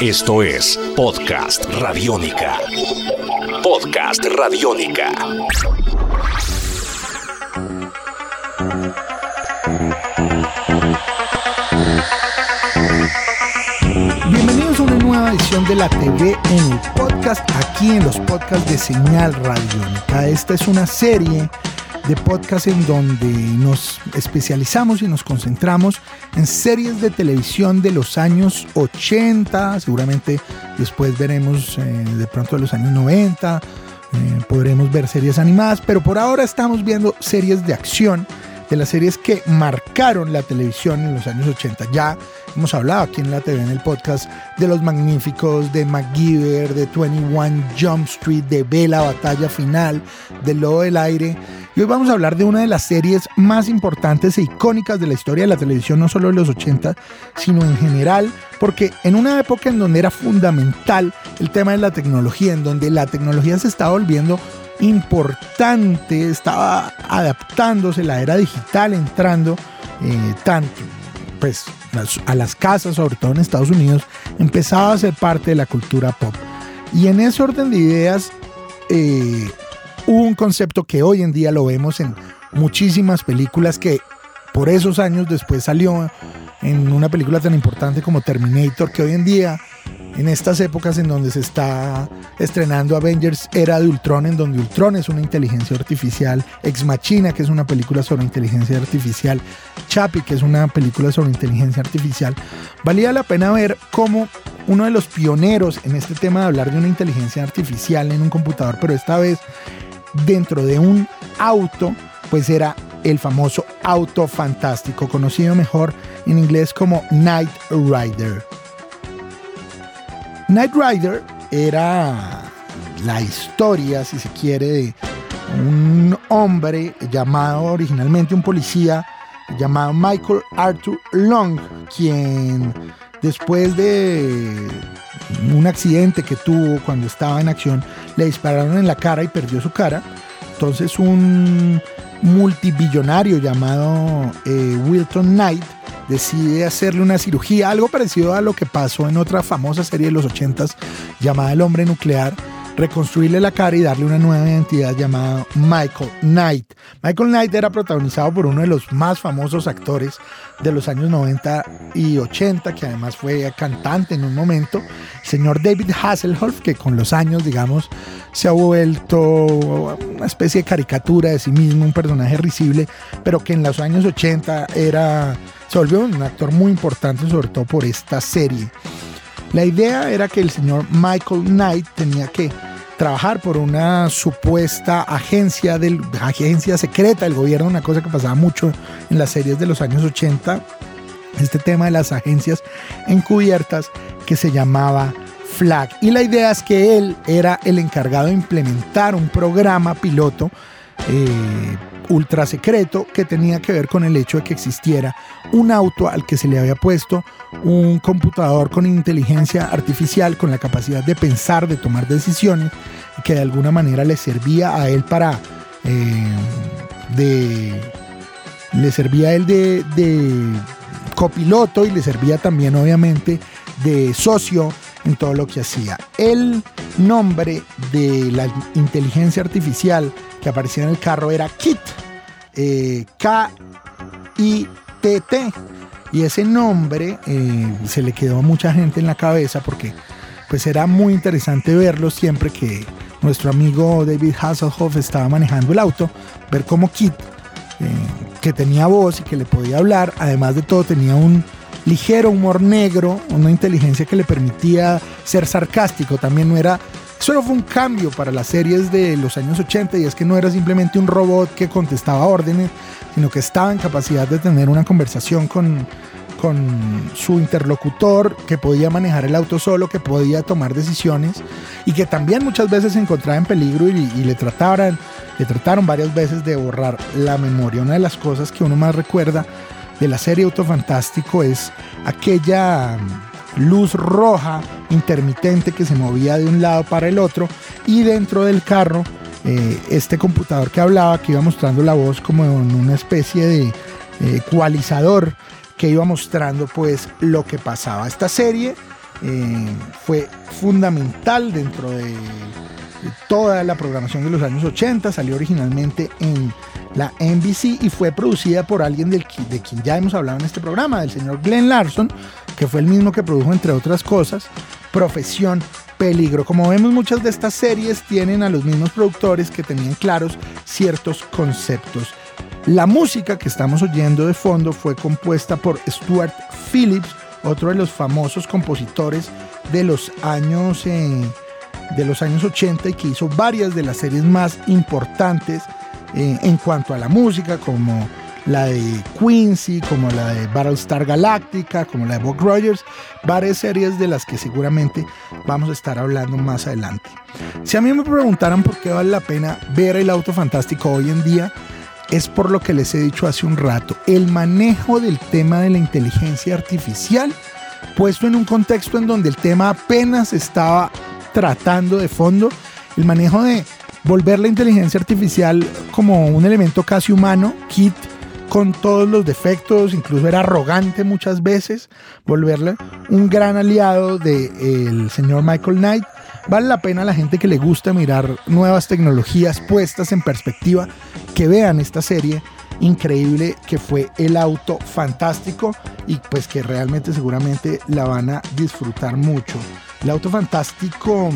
Esto es Podcast Radiónica. Podcast Radiónica. Bienvenidos a una nueva edición de la TV en el podcast, aquí en los podcasts de Señal Radiónica. Esta es una serie de podcast en donde nos especializamos y nos concentramos en series de televisión de los años 80, seguramente después veremos eh, de pronto de los años 90, eh, podremos ver series animadas, pero por ahora estamos viendo series de acción de las series que marcaron la televisión en los años 80. Ya hemos hablado aquí en la TV, en el podcast, de Los Magníficos, de MacGyver, de 21 Jump Street, de Bella, Batalla Final, de Lobo del Aire. Y hoy vamos a hablar de una de las series más importantes e icónicas de la historia de la televisión, no solo de los 80, sino en general, porque en una época en donde era fundamental el tema de la tecnología, en donde la tecnología se estaba volviendo importante, estaba adaptándose la era digital, entrando eh, tanto pues, a las casas, sobre todo en Estados Unidos, empezaba a ser parte de la cultura pop. Y en ese orden de ideas eh, hubo un concepto que hoy en día lo vemos en muchísimas películas que por esos años después salió en una película tan importante como Terminator, que hoy en día en estas épocas en donde se está estrenando Avengers Era de Ultron, en donde Ultron es una inteligencia artificial, Ex Machina, que es una película sobre inteligencia artificial, Chappie, que es una película sobre inteligencia artificial, valía la pena ver cómo uno de los pioneros en este tema de hablar de una inteligencia artificial en un computador, pero esta vez dentro de un auto, pues era el famoso auto fantástico, conocido mejor en inglés como Night Rider. Knight Rider era la historia, si se quiere, de un hombre llamado originalmente un policía llamado Michael Arthur Long, quien después de un accidente que tuvo cuando estaba en acción, le dispararon en la cara y perdió su cara. Entonces un multibillonario llamado eh, Wilton Knight decide hacerle una cirugía, algo parecido a lo que pasó en otra famosa serie de los 80s llamada El hombre nuclear, reconstruirle la cara y darle una nueva identidad llamada Michael Knight. Michael Knight era protagonizado por uno de los más famosos actores de los años 90 y 80, que además fue cantante en un momento, el señor David Hasselhoff, que con los años, digamos, se ha vuelto una especie de caricatura de sí mismo, un personaje risible, pero que en los años 80 era se volvió un actor muy importante, sobre todo por esta serie. La idea era que el señor Michael Knight tenía que trabajar por una supuesta agencia, del, agencia secreta del gobierno, una cosa que pasaba mucho en las series de los años 80, este tema de las agencias encubiertas que se llamaba Flag. Y la idea es que él era el encargado de implementar un programa piloto eh, ultra secreto que tenía que ver con el hecho de que existiera un auto al que se le había puesto un computador con inteligencia artificial, con la capacidad de pensar, de tomar decisiones, que de alguna manera le servía a él para... Eh, de, le servía a él de, de copiloto y le servía también obviamente de socio en todo lo que hacía. El nombre de la inteligencia artificial que aparecía en el carro era KIT, eh, K-I-T-T. Y ese nombre eh, se le quedó a mucha gente en la cabeza porque pues era muy interesante verlo siempre que nuestro amigo David Hasselhoff estaba manejando el auto, ver cómo Kit, eh, que tenía voz y que le podía hablar, además de todo tenía un ligero humor negro, una inteligencia que le permitía ser sarcástico, también no era eso no fue un cambio para las series de los años 80 y es que no era simplemente un robot que contestaba órdenes, sino que estaba en capacidad de tener una conversación con, con su interlocutor, que podía manejar el auto solo, que podía tomar decisiones y que también muchas veces se encontraba en peligro y, le, trataron, le trataron varias veces de borrar la memoria. Una de las cosas que uno más recuerda de la serie Auto Fantástico es aquella luz roja intermitente que se movía de un lado para el otro y dentro del carro eh, este computador que hablaba que iba mostrando la voz como en una especie de eh, ecualizador que iba mostrando pues lo que pasaba. Esta serie eh, fue fundamental dentro de, toda la programación de los años 80. Salió originalmente en la NBC y fue producida por alguien de quien ya hemos hablado en este programa, del señor Glenn Larson, que fue el mismo que produjo, entre otras cosas, Profesión Peligro. Como vemos, muchas de estas series tienen a los mismos productores que tenían claros ciertos conceptos. La música que estamos oyendo de fondo fue compuesta por Stuart Phillips, otro de los famosos compositores de los años, eh, de los años 80 y que hizo varias de las series más importantes eh, en cuanto a la música, como la de Quincy, como la de Battlestar Galactica, como la de Buck Rogers, varias series de las que seguramente vamos a estar hablando más adelante. Si a mí me preguntaran por qué vale la pena ver el auto fantástico hoy en día, es por lo que les he dicho hace un rato, el manejo del tema de la inteligencia artificial, puesto en un contexto en donde el tema apenas estaba tratando de fondo, el manejo de volver la inteligencia artificial como un elemento casi humano, kit con todos los defectos, incluso era arrogante muchas veces, volverla un gran aliado del señor Michael Knight. Vale la pena a la gente que le gusta mirar nuevas tecnologías puestas en perspectiva, que vean esta serie increíble que fue El Auto Fantástico y pues que realmente seguramente la van a disfrutar mucho. El Auto Fantástico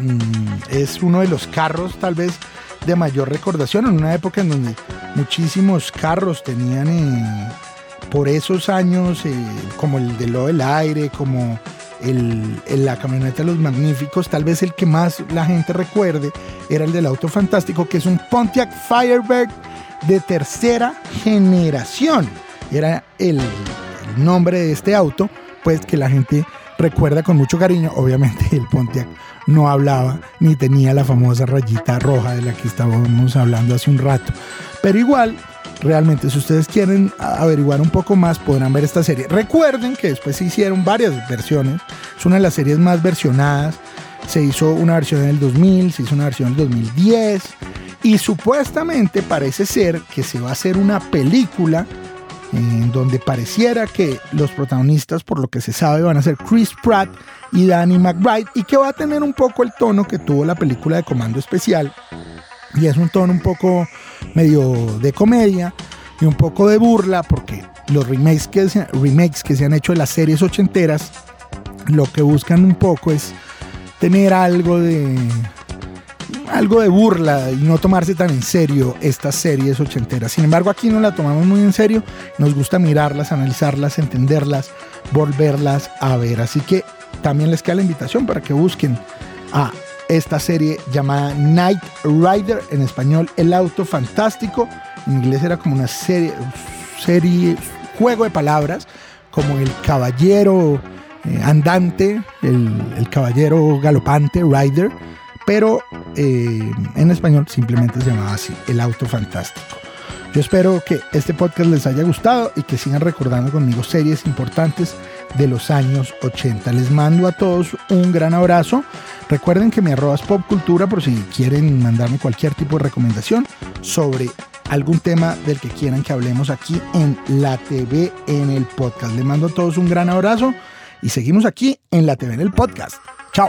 Mm, es uno de los carros tal vez de mayor recordación en una época en donde muchísimos carros tenían eh, por esos años eh, como el de lo del aire, como el, la camioneta de los magníficos, tal vez el que más la gente recuerde era el del auto fantástico, que es un Pontiac Firebird de tercera generación. Era el nombre de este auto, pues que la gente recuerda con mucho cariño, obviamente el Pontiac no hablaba ni tenía la famosa rayita roja de la que estábamos hablando hace un rato. Pero igual, realmente si ustedes quieren averiguar un poco más podrán ver esta serie. Recuerden que después se hicieron varias versiones, es una de las series más versionadas. Se hizo una versión en el 2000, se hizo una versión en el 2010 y supuestamente parece ser que se va a hacer una película en donde pareciera que los protagonistas, por lo que se sabe, van a ser Chris Pratt y Danny McBride, y que va a tener un poco el tono que tuvo la película de Comando Especial, y es un tono un poco medio de comedia y un poco de burla, porque los remakes que se, remakes que se han hecho de las series ochenteras, lo que buscan un poco es tener algo de algo de burla y no tomarse tan en serio estas series ochenteras. Sin embargo, aquí no la tomamos muy en serio. Nos gusta mirarlas, analizarlas, entenderlas, volverlas a ver. Así que también les queda la invitación para que busquen a esta serie llamada Night Rider, en español El Auto Fantástico. En inglés era como una serie, serie juego de palabras, como el caballero eh, andante, el, el caballero galopante, Rider pero eh, en español simplemente se llamaba así, El Auto Fantástico. Yo espero que este podcast les haya gustado y que sigan recordando conmigo series importantes de los años 80. Les mando a todos un gran abrazo. Recuerden que mi arroba es popcultura por si quieren mandarme cualquier tipo de recomendación sobre algún tema del que quieran que hablemos aquí en la TV en el podcast. Les mando a todos un gran abrazo y seguimos aquí en la TV en el podcast. Chao.